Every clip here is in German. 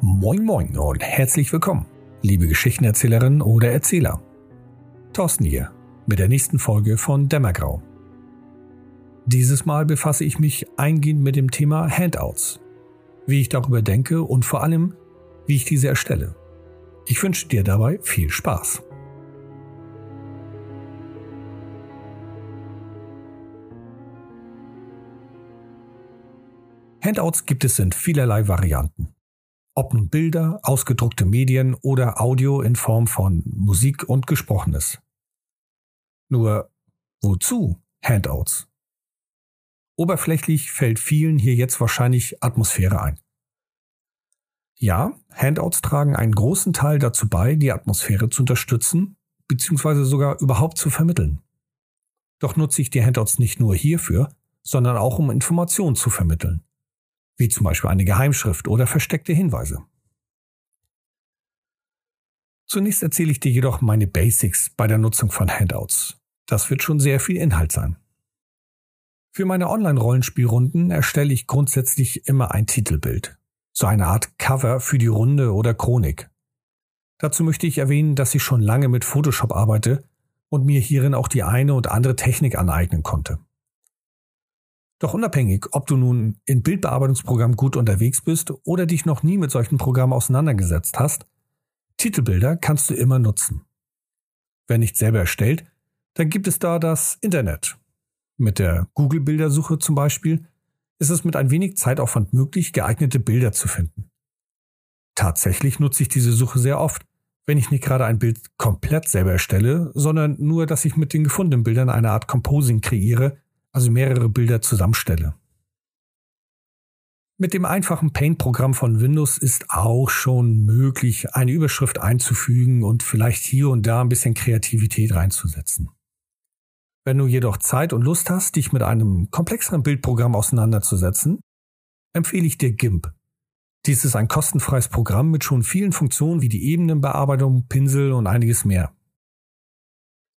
Moin Moin und herzlich willkommen, liebe Geschichtenerzählerinnen oder Erzähler. Thorsten hier mit der nächsten Folge von Dämmergrau. Dieses Mal befasse ich mich eingehend mit dem Thema Handouts, wie ich darüber denke und vor allem, wie ich diese erstelle. Ich wünsche dir dabei viel Spaß. Handouts gibt es in vielerlei Varianten. Ob nun Bilder, ausgedruckte Medien oder Audio in Form von Musik und Gesprochenes. Nur wozu Handouts? Oberflächlich fällt vielen hier jetzt wahrscheinlich Atmosphäre ein. Ja, Handouts tragen einen großen Teil dazu bei, die Atmosphäre zu unterstützen, beziehungsweise sogar überhaupt zu vermitteln. Doch nutze ich die Handouts nicht nur hierfür, sondern auch um Informationen zu vermitteln wie zum Beispiel eine Geheimschrift oder versteckte Hinweise. Zunächst erzähle ich dir jedoch meine Basics bei der Nutzung von Handouts. Das wird schon sehr viel Inhalt sein. Für meine Online-Rollenspielrunden erstelle ich grundsätzlich immer ein Titelbild, so eine Art Cover für die Runde oder Chronik. Dazu möchte ich erwähnen, dass ich schon lange mit Photoshop arbeite und mir hierin auch die eine und andere Technik aneignen konnte. Doch unabhängig, ob du nun in Bildbearbeitungsprogrammen gut unterwegs bist oder dich noch nie mit solchen Programmen auseinandergesetzt hast, Titelbilder kannst du immer nutzen. Wer nicht selber erstellt, dann gibt es da das Internet. Mit der Google-Bildersuche zum Beispiel ist es mit ein wenig Zeitaufwand möglich, geeignete Bilder zu finden. Tatsächlich nutze ich diese Suche sehr oft, wenn ich nicht gerade ein Bild komplett selber erstelle, sondern nur, dass ich mit den gefundenen Bildern eine Art Composing kreiere, also mehrere Bilder zusammenstelle. Mit dem einfachen Paint-Programm von Windows ist auch schon möglich, eine Überschrift einzufügen und vielleicht hier und da ein bisschen Kreativität reinzusetzen. Wenn du jedoch Zeit und Lust hast, dich mit einem komplexeren Bildprogramm auseinanderzusetzen, empfehle ich dir GIMP. Dies ist ein kostenfreies Programm mit schon vielen Funktionen wie die Ebenenbearbeitung, Pinsel und einiges mehr.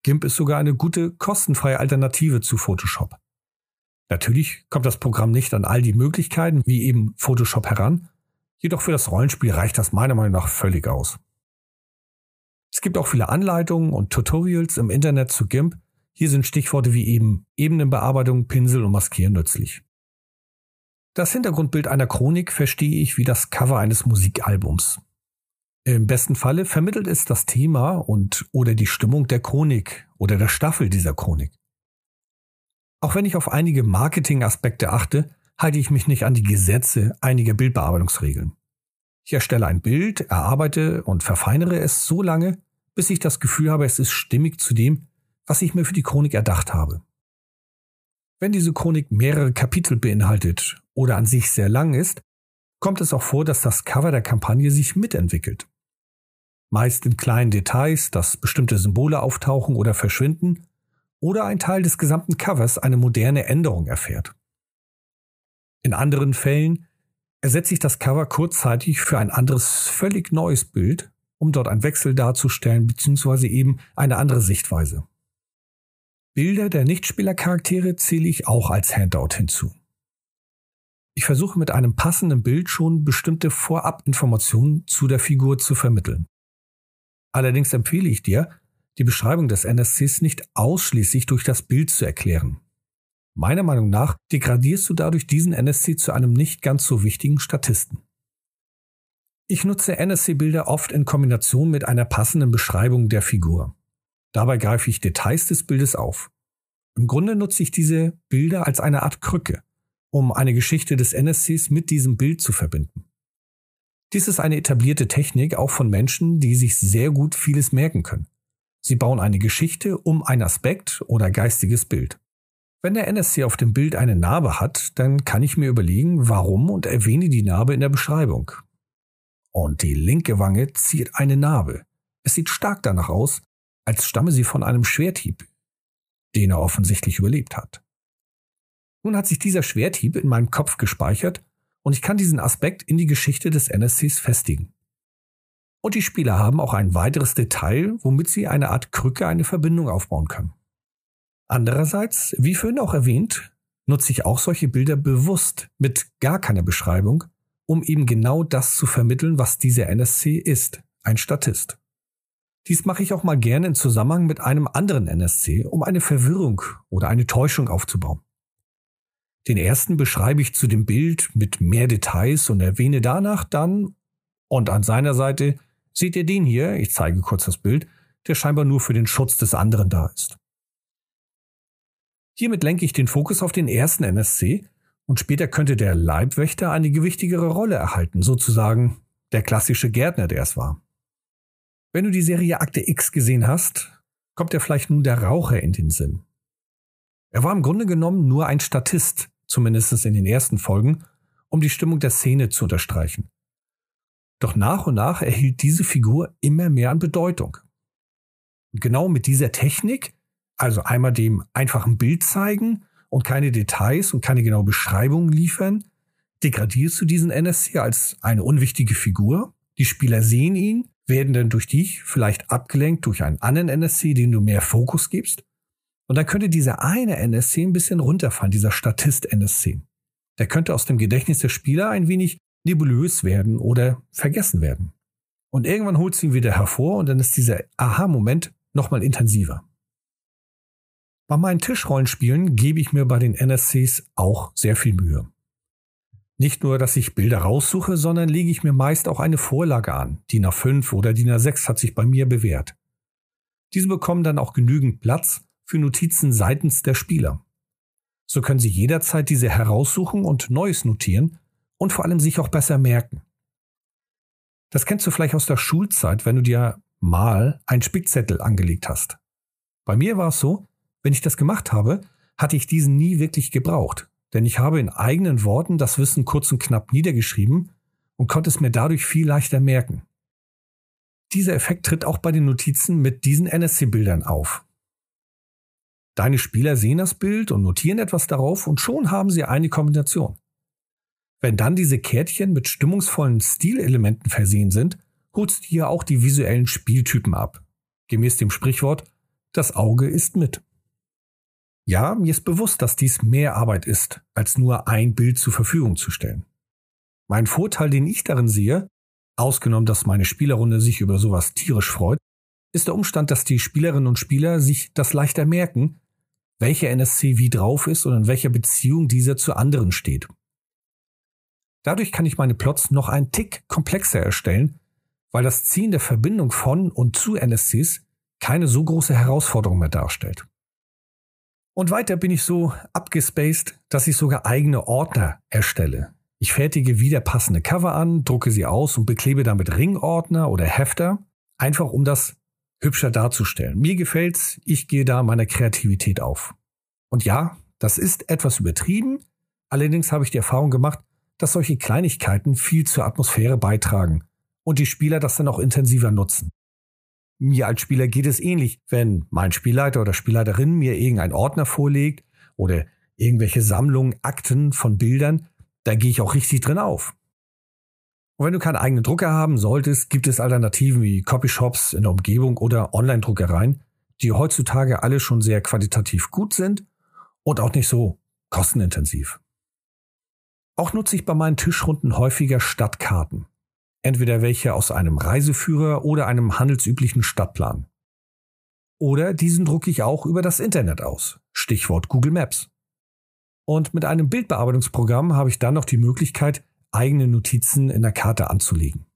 GIMP ist sogar eine gute kostenfreie Alternative zu Photoshop. Natürlich kommt das Programm nicht an all die Möglichkeiten wie eben Photoshop heran, jedoch für das Rollenspiel reicht das meiner Meinung nach völlig aus. Es gibt auch viele Anleitungen und Tutorials im Internet zu GIMP. Hier sind Stichworte wie eben Ebenenbearbeitung, Pinsel und Maskieren nützlich. Das Hintergrundbild einer Chronik verstehe ich wie das Cover eines Musikalbums. Im besten Falle vermittelt es das Thema und oder die Stimmung der Chronik oder der Staffel dieser Chronik. Auch wenn ich auf einige Marketingaspekte achte, halte ich mich nicht an die Gesetze einiger Bildbearbeitungsregeln. Ich erstelle ein Bild, erarbeite und verfeinere es so lange, bis ich das Gefühl habe, es ist stimmig zu dem, was ich mir für die Chronik erdacht habe. Wenn diese Chronik mehrere Kapitel beinhaltet oder an sich sehr lang ist, kommt es auch vor, dass das Cover der Kampagne sich mitentwickelt. Meist in kleinen Details, dass bestimmte Symbole auftauchen oder verschwinden oder ein Teil des gesamten Covers eine moderne Änderung erfährt. In anderen Fällen ersetze ich das Cover kurzzeitig für ein anderes, völlig neues Bild, um dort einen Wechsel darzustellen bzw. eben eine andere Sichtweise. Bilder der Nichtspielercharaktere zähle ich auch als Handout hinzu. Ich versuche mit einem passenden Bild schon bestimmte Vorabinformationen zu der Figur zu vermitteln. Allerdings empfehle ich dir, die Beschreibung des NSCs nicht ausschließlich durch das Bild zu erklären. Meiner Meinung nach degradierst du dadurch diesen NSC zu einem nicht ganz so wichtigen Statisten. Ich nutze NSC-Bilder oft in Kombination mit einer passenden Beschreibung der Figur. Dabei greife ich Details des Bildes auf. Im Grunde nutze ich diese Bilder als eine Art Krücke, um eine Geschichte des NSCs mit diesem Bild zu verbinden. Dies ist eine etablierte Technik auch von Menschen, die sich sehr gut vieles merken können. Sie bauen eine Geschichte um ein Aspekt oder geistiges Bild. Wenn der NSC auf dem Bild eine Narbe hat, dann kann ich mir überlegen, warum und erwähne die Narbe in der Beschreibung. Und die linke Wange ziert eine Narbe. Es sieht stark danach aus, als stamme sie von einem Schwerthieb, den er offensichtlich überlebt hat. Nun hat sich dieser Schwerthieb in meinem Kopf gespeichert und ich kann diesen Aspekt in die Geschichte des NSCs festigen. Und die Spieler haben auch ein weiteres Detail, womit sie eine Art Krücke eine Verbindung aufbauen können. Andererseits, wie vorhin auch erwähnt, nutze ich auch solche Bilder bewusst mit gar keiner Beschreibung um eben genau das zu vermitteln, was dieser NSC ist, ein Statist. Dies mache ich auch mal gerne in Zusammenhang mit einem anderen NSC, um eine Verwirrung oder eine Täuschung aufzubauen. Den ersten beschreibe ich zu dem Bild mit mehr Details und erwähne danach dann, und an seiner Seite seht ihr den hier, ich zeige kurz das Bild, der scheinbar nur für den Schutz des anderen da ist. Hiermit lenke ich den Fokus auf den ersten NSC und später könnte der Leibwächter eine gewichtigere Rolle erhalten, sozusagen der klassische Gärtner, der es war. Wenn du die Serie Akte X gesehen hast, kommt dir vielleicht nun der Raucher in den Sinn. Er war im Grunde genommen nur ein Statist, zumindest in den ersten Folgen, um die Stimmung der Szene zu unterstreichen. Doch nach und nach erhielt diese Figur immer mehr an Bedeutung. Und genau mit dieser Technik, also einmal dem einfachen Bild zeigen und keine Details und keine genaue Beschreibung liefern, degradierst du diesen NSC als eine unwichtige Figur. Die Spieler sehen ihn, werden dann durch dich vielleicht abgelenkt durch einen anderen NSC, den du mehr Fokus gibst. Und dann könnte dieser eine NSC ein bisschen runterfallen, dieser Statist-NSC. Der könnte aus dem Gedächtnis der Spieler ein wenig nebulös werden oder vergessen werden. Und irgendwann holt sie ihn wieder hervor und dann ist dieser Aha-Moment nochmal intensiver. Bei meinen Tischrollenspielen gebe ich mir bei den NSCs auch sehr viel Mühe. Nicht nur, dass ich Bilder raussuche, sondern lege ich mir meist auch eine Vorlage an. DIN A5 oder DIN A6 hat sich bei mir bewährt. Diese bekommen dann auch genügend Platz für Notizen seitens der Spieler. So können sie jederzeit diese heraussuchen und Neues notieren und vor allem sich auch besser merken. Das kennst du vielleicht aus der Schulzeit, wenn du dir mal einen Spickzettel angelegt hast. Bei mir war es so, wenn ich das gemacht habe, hatte ich diesen nie wirklich gebraucht, denn ich habe in eigenen Worten das Wissen kurz und knapp niedergeschrieben und konnte es mir dadurch viel leichter merken. Dieser Effekt tritt auch bei den Notizen mit diesen NSC-Bildern auf. Deine Spieler sehen das Bild und notieren etwas darauf und schon haben sie eine Kombination. Wenn dann diese Kärtchen mit stimmungsvollen Stilelementen versehen sind, holst du hier auch die visuellen Spieltypen ab. Gemäß dem Sprichwort, das Auge ist mit. Ja, mir ist bewusst, dass dies mehr Arbeit ist, als nur ein Bild zur Verfügung zu stellen. Mein Vorteil, den ich darin sehe, ausgenommen, dass meine Spielerrunde sich über sowas tierisch freut, ist der Umstand, dass die Spielerinnen und Spieler sich das leichter merken, welcher NSC wie drauf ist und in welcher Beziehung dieser zu anderen steht. Dadurch kann ich meine Plots noch einen Tick komplexer erstellen, weil das Ziehen der Verbindung von und zu NSCs keine so große Herausforderung mehr darstellt. Und weiter bin ich so abgespaced, dass ich sogar eigene Ordner erstelle. Ich fertige wieder passende Cover an, drucke sie aus und beklebe damit Ringordner oder Hefter, einfach um das hübscher darzustellen. Mir gefällt's, ich gehe da meiner Kreativität auf. Und ja, das ist etwas übertrieben, allerdings habe ich die Erfahrung gemacht, dass solche Kleinigkeiten viel zur Atmosphäre beitragen und die Spieler das dann auch intensiver nutzen. Mir als Spieler geht es ähnlich, wenn mein Spielleiter oder Spielleiterin mir irgendein Ordner vorlegt oder irgendwelche Sammlungen, Akten von Bildern, da gehe ich auch richtig drin auf. Und wenn du keinen eigenen Drucker haben solltest, gibt es Alternativen wie Copyshops in der Umgebung oder Online-Druckereien, die heutzutage alle schon sehr qualitativ gut sind und auch nicht so kostenintensiv. Auch nutze ich bei meinen Tischrunden häufiger Stadtkarten. Entweder welche aus einem Reiseführer oder einem handelsüblichen Stadtplan. Oder diesen drucke ich auch über das Internet aus. Stichwort Google Maps. Und mit einem Bildbearbeitungsprogramm habe ich dann noch die Möglichkeit, eigene Notizen in der Karte anzulegen.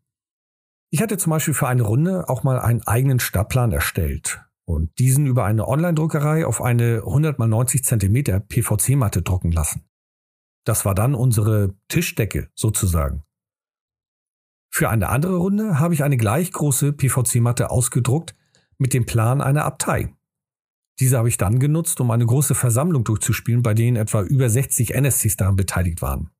Ich hatte zum Beispiel für eine Runde auch mal einen eigenen Stadtplan erstellt und diesen über eine Online-Druckerei auf eine 100 x 90 cm PVC-Matte drucken lassen. Das war dann unsere Tischdecke sozusagen. Für eine andere Runde habe ich eine gleich große PVC-Matte ausgedruckt mit dem Plan einer Abtei. Diese habe ich dann genutzt, um eine große Versammlung durchzuspielen, bei denen etwa über 60 NSCs daran beteiligt waren.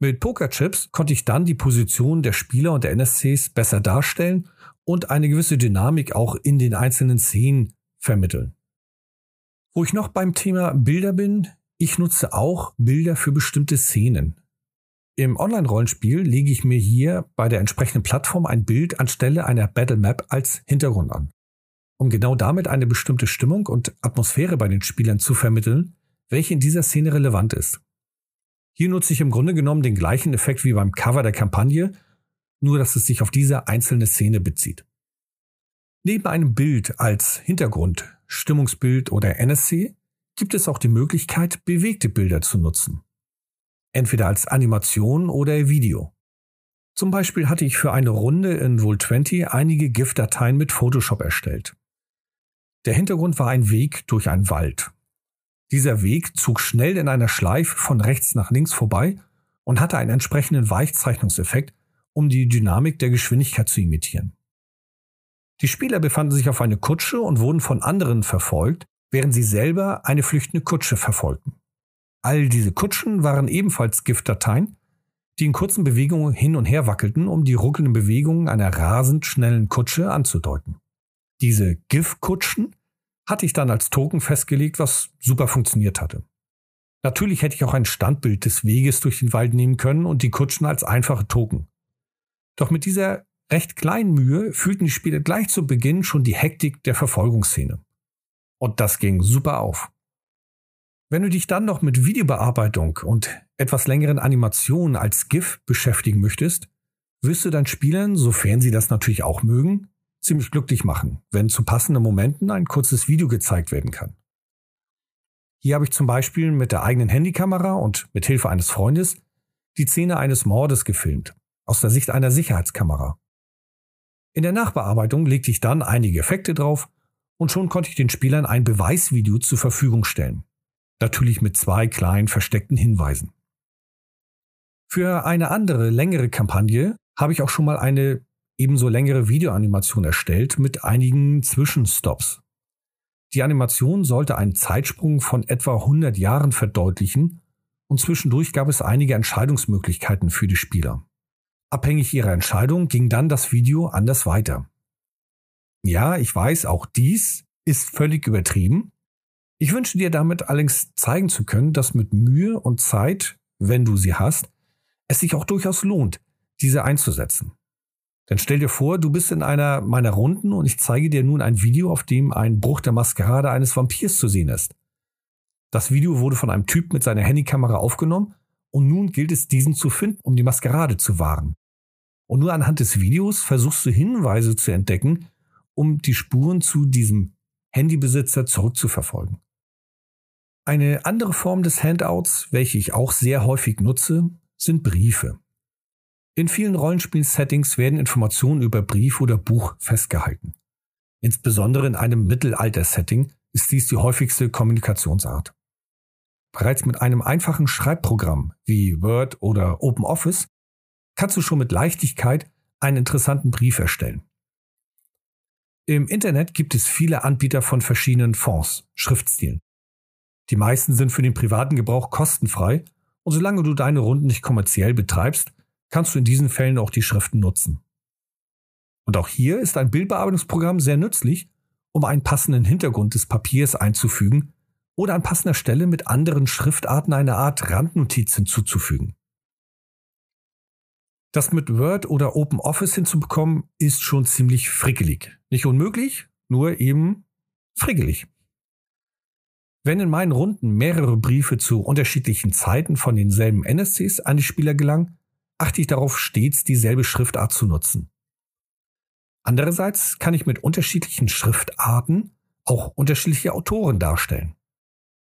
Mit Pokerchips konnte ich dann die Position der Spieler und der NSCs besser darstellen und eine gewisse Dynamik auch in den einzelnen Szenen vermitteln. Wo ich noch beim Thema Bilder bin, ich nutze auch Bilder für bestimmte Szenen. Im Online-Rollenspiel lege ich mir hier bei der entsprechenden Plattform ein Bild anstelle einer Battle Map als Hintergrund an. Um genau damit eine bestimmte Stimmung und Atmosphäre bei den Spielern zu vermitteln, welche in dieser Szene relevant ist. Hier nutze ich im Grunde genommen den gleichen Effekt wie beim Cover der Kampagne, nur dass es sich auf diese einzelne Szene bezieht. Neben einem Bild als Hintergrund, Stimmungsbild oder NSC gibt es auch die Möglichkeit, bewegte Bilder zu nutzen. Entweder als Animation oder Video. Zum Beispiel hatte ich für eine Runde in Roll20 einige GIF-Dateien mit Photoshop erstellt. Der Hintergrund war ein Weg durch einen Wald. Dieser Weg zog schnell in einer Schleife von rechts nach links vorbei und hatte einen entsprechenden Weichzeichnungseffekt, um die Dynamik der Geschwindigkeit zu imitieren. Die Spieler befanden sich auf einer Kutsche und wurden von anderen verfolgt, während sie selber eine flüchtende Kutsche verfolgten. All diese Kutschen waren ebenfalls Giftdateien, die in kurzen Bewegungen hin und her wackelten, um die ruckelnden Bewegungen einer rasend schnellen Kutsche anzudeuten. Diese GIF-Kutschen hatte ich dann als Token festgelegt, was super funktioniert hatte. Natürlich hätte ich auch ein Standbild des Weges durch den Wald nehmen können und die Kutschen als einfache Token. Doch mit dieser recht kleinen Mühe fühlten die Spieler gleich zu Beginn schon die Hektik der Verfolgungsszene. Und das ging super auf. Wenn du dich dann noch mit Videobearbeitung und etwas längeren Animationen als GIF beschäftigen möchtest, wirst du deinen Spielern, sofern sie das natürlich auch mögen, ziemlich glücklich machen, wenn zu passenden Momenten ein kurzes Video gezeigt werden kann. Hier habe ich zum Beispiel mit der eigenen Handykamera und mit Hilfe eines Freundes die Szene eines Mordes gefilmt, aus der Sicht einer Sicherheitskamera. In der Nachbearbeitung legte ich dann einige Effekte drauf und schon konnte ich den Spielern ein Beweisvideo zur Verfügung stellen. Natürlich mit zwei kleinen versteckten Hinweisen. Für eine andere, längere Kampagne habe ich auch schon mal eine ebenso längere Videoanimation erstellt mit einigen Zwischenstops. Die Animation sollte einen Zeitsprung von etwa 100 Jahren verdeutlichen und zwischendurch gab es einige Entscheidungsmöglichkeiten für die Spieler. Abhängig ihrer Entscheidung ging dann das Video anders weiter. Ja, ich weiß, auch dies ist völlig übertrieben. Ich wünsche dir damit allerdings zeigen zu können, dass mit Mühe und Zeit, wenn du sie hast, es sich auch durchaus lohnt, diese einzusetzen. Dann stell dir vor, du bist in einer meiner Runden und ich zeige dir nun ein Video, auf dem ein Bruch der Maskerade eines Vampirs zu sehen ist. Das Video wurde von einem Typ mit seiner Handykamera aufgenommen und nun gilt es, diesen zu finden, um die Maskerade zu wahren. Und nur anhand des Videos versuchst du Hinweise zu entdecken, um die Spuren zu diesem Handybesitzer zurückzuverfolgen. Eine andere Form des Handouts, welche ich auch sehr häufig nutze, sind Briefe. In vielen Rollenspiel-Settings werden Informationen über Brief oder Buch festgehalten. Insbesondere in einem Mittelalter-Setting ist dies die häufigste Kommunikationsart. Bereits mit einem einfachen Schreibprogramm wie Word oder OpenOffice kannst du schon mit Leichtigkeit einen interessanten Brief erstellen. Im Internet gibt es viele Anbieter von verschiedenen Fonts, Schriftstilen. Die meisten sind für den privaten Gebrauch kostenfrei und solange du deine Runden nicht kommerziell betreibst, kannst du in diesen Fällen auch die Schriften nutzen. Und auch hier ist ein Bildbearbeitungsprogramm sehr nützlich, um einen passenden Hintergrund des Papiers einzufügen oder an passender Stelle mit anderen Schriftarten eine Art Randnotiz hinzuzufügen. Das mit Word oder OpenOffice hinzubekommen, ist schon ziemlich frickelig. Nicht unmöglich, nur eben frickelig. Wenn in meinen Runden mehrere Briefe zu unterschiedlichen Zeiten von denselben NSCs an die Spieler gelangen, achte ich darauf, stets dieselbe Schriftart zu nutzen. Andererseits kann ich mit unterschiedlichen Schriftarten auch unterschiedliche Autoren darstellen.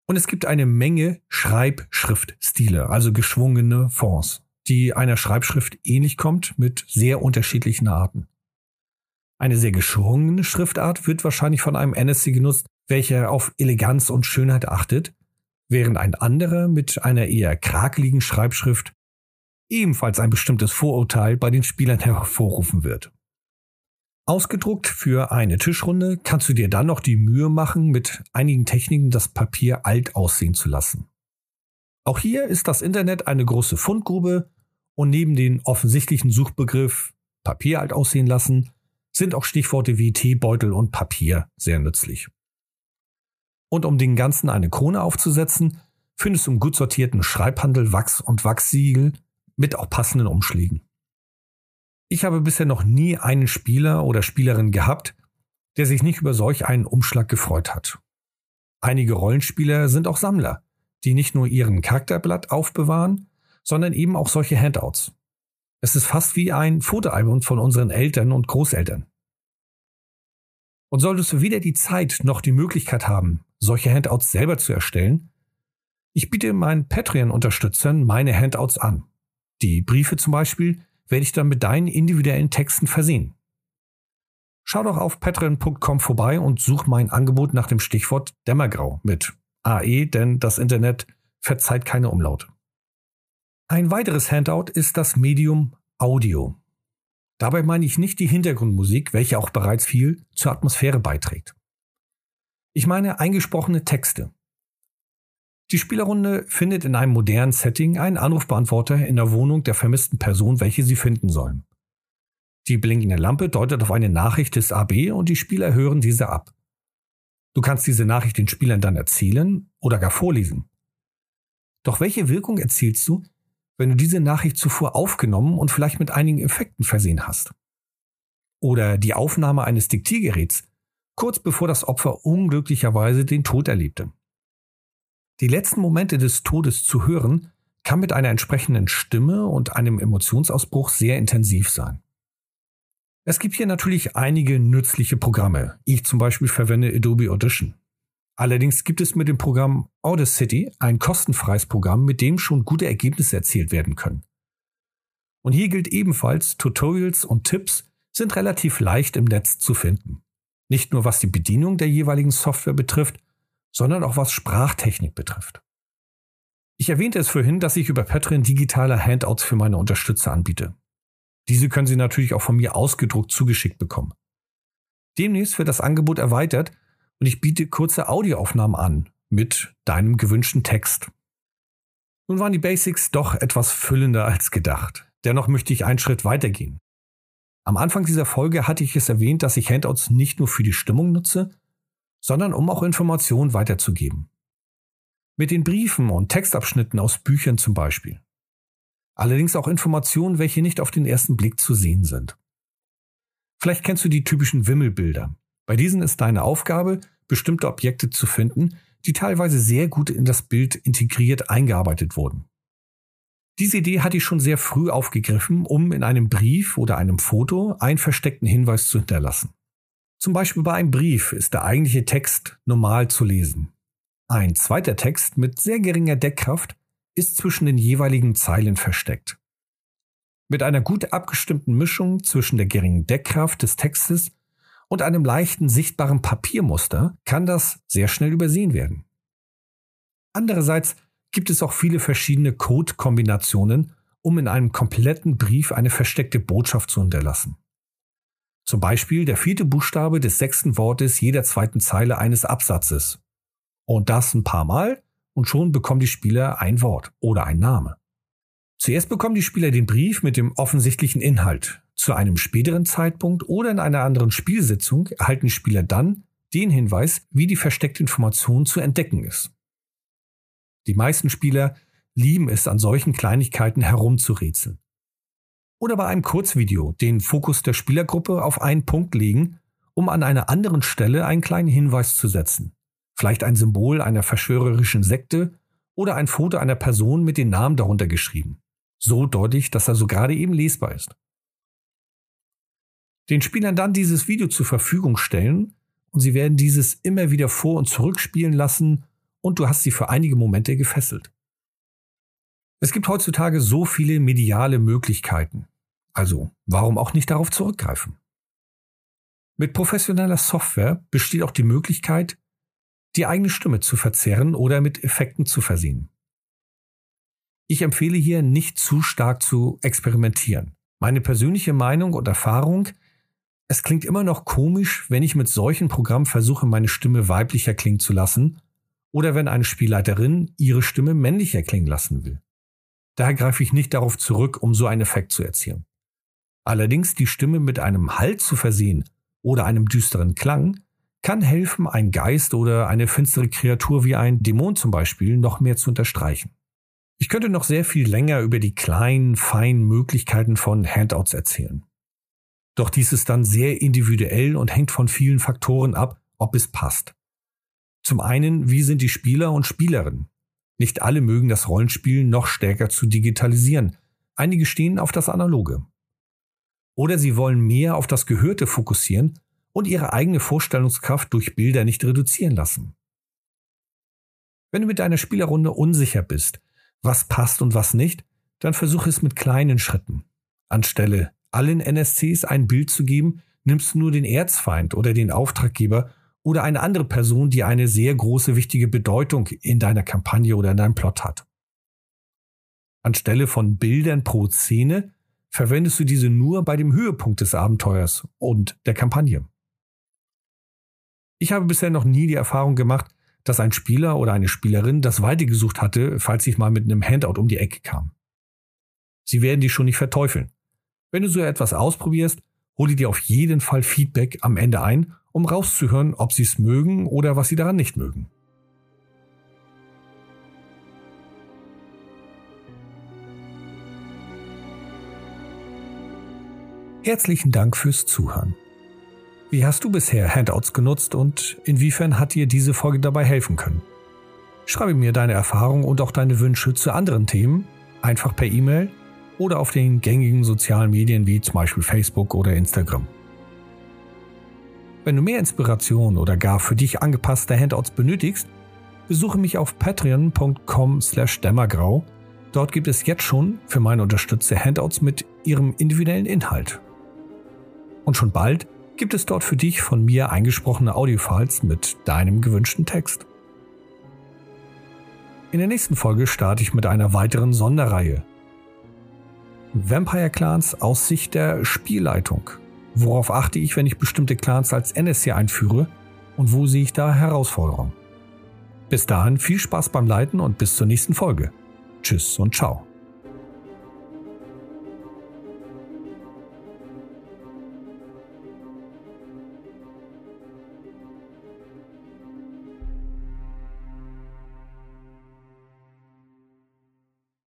Und es gibt eine Menge Schreibschriftstile, also geschwungene Fonds, die einer Schreibschrift ähnlich kommt mit sehr unterschiedlichen Arten. Eine sehr geschwungene Schriftart wird wahrscheinlich von einem NSC genutzt, welcher auf Eleganz und Schönheit achtet, während ein anderer mit einer eher krakeligen Schreibschrift ebenfalls ein bestimmtes Vorurteil bei den Spielern hervorrufen wird. Ausgedruckt für eine Tischrunde kannst du dir dann noch die Mühe machen, mit einigen Techniken das Papier alt aussehen zu lassen. Auch hier ist das Internet eine große Fundgrube und neben den offensichtlichen Suchbegriff Papier alt aussehen lassen sind auch Stichworte wie Teebeutel und Papier sehr nützlich. Und um den Ganzen eine Krone aufzusetzen, findest du im gut sortierten Schreibhandel Wachs und Wachssiegel mit auch passenden Umschlägen. Ich habe bisher noch nie einen Spieler oder Spielerin gehabt, der sich nicht über solch einen Umschlag gefreut hat. Einige Rollenspieler sind auch Sammler, die nicht nur ihren Charakterblatt aufbewahren, sondern eben auch solche Handouts. Es ist fast wie ein Fotoalbum von unseren Eltern und Großeltern. Und solltest du weder die Zeit noch die Möglichkeit haben, solche Handouts selber zu erstellen, ich biete meinen Patreon-Unterstützern meine Handouts an. Die Briefe zum Beispiel werde ich dann mit deinen individuellen Texten versehen. Schau doch auf patreon.com vorbei und such mein Angebot nach dem Stichwort Dämmergrau mit AE, denn das Internet verzeiht keine Umlaute. Ein weiteres Handout ist das Medium Audio. Dabei meine ich nicht die Hintergrundmusik, welche auch bereits viel zur Atmosphäre beiträgt. Ich meine eingesprochene Texte. Die Spielerrunde findet in einem modernen Setting einen Anrufbeantworter in der Wohnung der vermissten Person, welche sie finden sollen. Die blinkende Lampe deutet auf eine Nachricht des AB und die Spieler hören diese ab. Du kannst diese Nachricht den Spielern dann erzählen oder gar vorlesen. Doch welche Wirkung erzielst du, wenn du diese Nachricht zuvor aufgenommen und vielleicht mit einigen Effekten versehen hast. Oder die Aufnahme eines Diktiergeräts, kurz bevor das Opfer unglücklicherweise den Tod erlebte. Die letzten Momente des Todes zu hören, kann mit einer entsprechenden Stimme und einem Emotionsausbruch sehr intensiv sein. Es gibt hier natürlich einige nützliche Programme. Ich zum Beispiel verwende Adobe Audition. Allerdings gibt es mit dem Programm Audacity ein kostenfreies Programm, mit dem schon gute Ergebnisse erzielt werden können. Und hier gilt ebenfalls, Tutorials und Tipps sind relativ leicht im Netz zu finden. Nicht nur was die Bedienung der jeweiligen Software betrifft, sondern auch was Sprachtechnik betrifft. Ich erwähnte es vorhin, dass ich über Patreon digitale Handouts für meine Unterstützer anbiete. Diese können Sie natürlich auch von mir ausgedruckt zugeschickt bekommen. Demnächst wird das Angebot erweitert und ich biete kurze Audioaufnahmen an mit deinem gewünschten Text. Nun waren die Basics doch etwas füllender als gedacht. Dennoch möchte ich einen Schritt weitergehen. Am Anfang dieser Folge hatte ich es erwähnt, dass ich Handouts nicht nur für die Stimmung nutze, sondern um auch Informationen weiterzugeben. Mit den Briefen und Textabschnitten aus Büchern zum Beispiel. Allerdings auch Informationen, welche nicht auf den ersten Blick zu sehen sind. Vielleicht kennst du die typischen Wimmelbilder. Bei diesen ist deine Aufgabe, bestimmte Objekte zu finden, die teilweise sehr gut in das Bild integriert eingearbeitet wurden. Diese Idee hatte ich schon sehr früh aufgegriffen, um in einem Brief oder einem Foto einen versteckten Hinweis zu hinterlassen. Zum Beispiel bei einem Brief ist der eigentliche Text normal zu lesen. Ein zweiter Text mit sehr geringer Deckkraft ist zwischen den jeweiligen Zeilen versteckt. Mit einer gut abgestimmten Mischung zwischen der geringen Deckkraft des Textes und einem leichten sichtbaren Papiermuster kann das sehr schnell übersehen werden. Andererseits gibt es auch viele verschiedene Code-Kombinationen, um in einem kompletten Brief eine versteckte Botschaft zu hinterlassen. Zum Beispiel der vierte Buchstabe des sechsten Wortes jeder zweiten Zeile eines Absatzes. Und das ein paar Mal und schon bekommen die Spieler ein Wort oder ein Name. Zuerst bekommen die Spieler den Brief mit dem offensichtlichen Inhalt, zu einem späteren Zeitpunkt oder in einer anderen Spielsitzung erhalten Spieler dann den Hinweis, wie die versteckte Information zu entdecken ist. Die meisten Spieler lieben es, an solchen Kleinigkeiten herumzurätseln. Oder bei einem Kurzvideo den Fokus der Spielergruppe auf einen Punkt legen, um an einer anderen Stelle einen kleinen Hinweis zu setzen. Vielleicht ein Symbol einer verschwörerischen Sekte oder ein Foto einer Person mit den Namen darunter geschrieben. So deutlich, dass er so gerade eben lesbar ist den Spielern dann dieses Video zur Verfügung stellen und sie werden dieses immer wieder vor und zurück spielen lassen und du hast sie für einige Momente gefesselt. Es gibt heutzutage so viele mediale Möglichkeiten. Also warum auch nicht darauf zurückgreifen? Mit professioneller Software besteht auch die Möglichkeit, die eigene Stimme zu verzerren oder mit Effekten zu versehen. Ich empfehle hier nicht zu stark zu experimentieren. Meine persönliche Meinung und Erfahrung es klingt immer noch komisch, wenn ich mit solchen Programmen versuche, meine Stimme weiblicher klingen zu lassen oder wenn eine Spielleiterin ihre Stimme männlicher klingen lassen will. Daher greife ich nicht darauf zurück, um so einen Effekt zu erzielen. Allerdings die Stimme mit einem Halt zu versehen oder einem düsteren Klang kann helfen, einen Geist oder eine finstere Kreatur wie ein Dämon zum Beispiel noch mehr zu unterstreichen. Ich könnte noch sehr viel länger über die kleinen, feinen Möglichkeiten von Handouts erzählen. Doch dies ist dann sehr individuell und hängt von vielen Faktoren ab, ob es passt. Zum einen, wie sind die Spieler und Spielerinnen? Nicht alle mögen das Rollenspiel noch stärker zu digitalisieren. Einige stehen auf das Analoge. Oder sie wollen mehr auf das Gehörte fokussieren und ihre eigene Vorstellungskraft durch Bilder nicht reduzieren lassen. Wenn du mit deiner Spielerrunde unsicher bist, was passt und was nicht, dann versuche es mit kleinen Schritten. Anstelle allen NSCs ein Bild zu geben, nimmst du nur den Erzfeind oder den Auftraggeber oder eine andere Person, die eine sehr große wichtige Bedeutung in deiner Kampagne oder in deinem Plot hat. Anstelle von Bildern pro Szene verwendest du diese nur bei dem Höhepunkt des Abenteuers und der Kampagne. Ich habe bisher noch nie die Erfahrung gemacht, dass ein Spieler oder eine Spielerin das Weite gesucht hatte, falls ich mal mit einem Handout um die Ecke kam. Sie werden dich schon nicht verteufeln. Wenn du so etwas ausprobierst, hol dir auf jeden Fall Feedback am Ende ein, um rauszuhören, ob sie es mögen oder was sie daran nicht mögen. Herzlichen Dank fürs Zuhören. Wie hast du bisher Handouts genutzt und inwiefern hat dir diese Folge dabei helfen können? Schreibe mir deine Erfahrungen und auch deine Wünsche zu anderen Themen einfach per E-Mail oder auf den gängigen sozialen Medien wie zum Beispiel Facebook oder Instagram. Wenn du mehr Inspiration oder gar für dich angepasste Handouts benötigst, besuche mich auf patreon.com slash dämmergrau. Dort gibt es jetzt schon für meine Unterstützer Handouts mit ihrem individuellen Inhalt. Und schon bald gibt es dort für dich von mir eingesprochene Audiofiles mit deinem gewünschten Text. In der nächsten Folge starte ich mit einer weiteren Sonderreihe. Vampire Clans aus Sicht der Spielleitung. Worauf achte ich, wenn ich bestimmte Clans als NSC einführe und wo sehe ich da Herausforderungen? Bis dahin viel Spaß beim Leiten und bis zur nächsten Folge. Tschüss und ciao.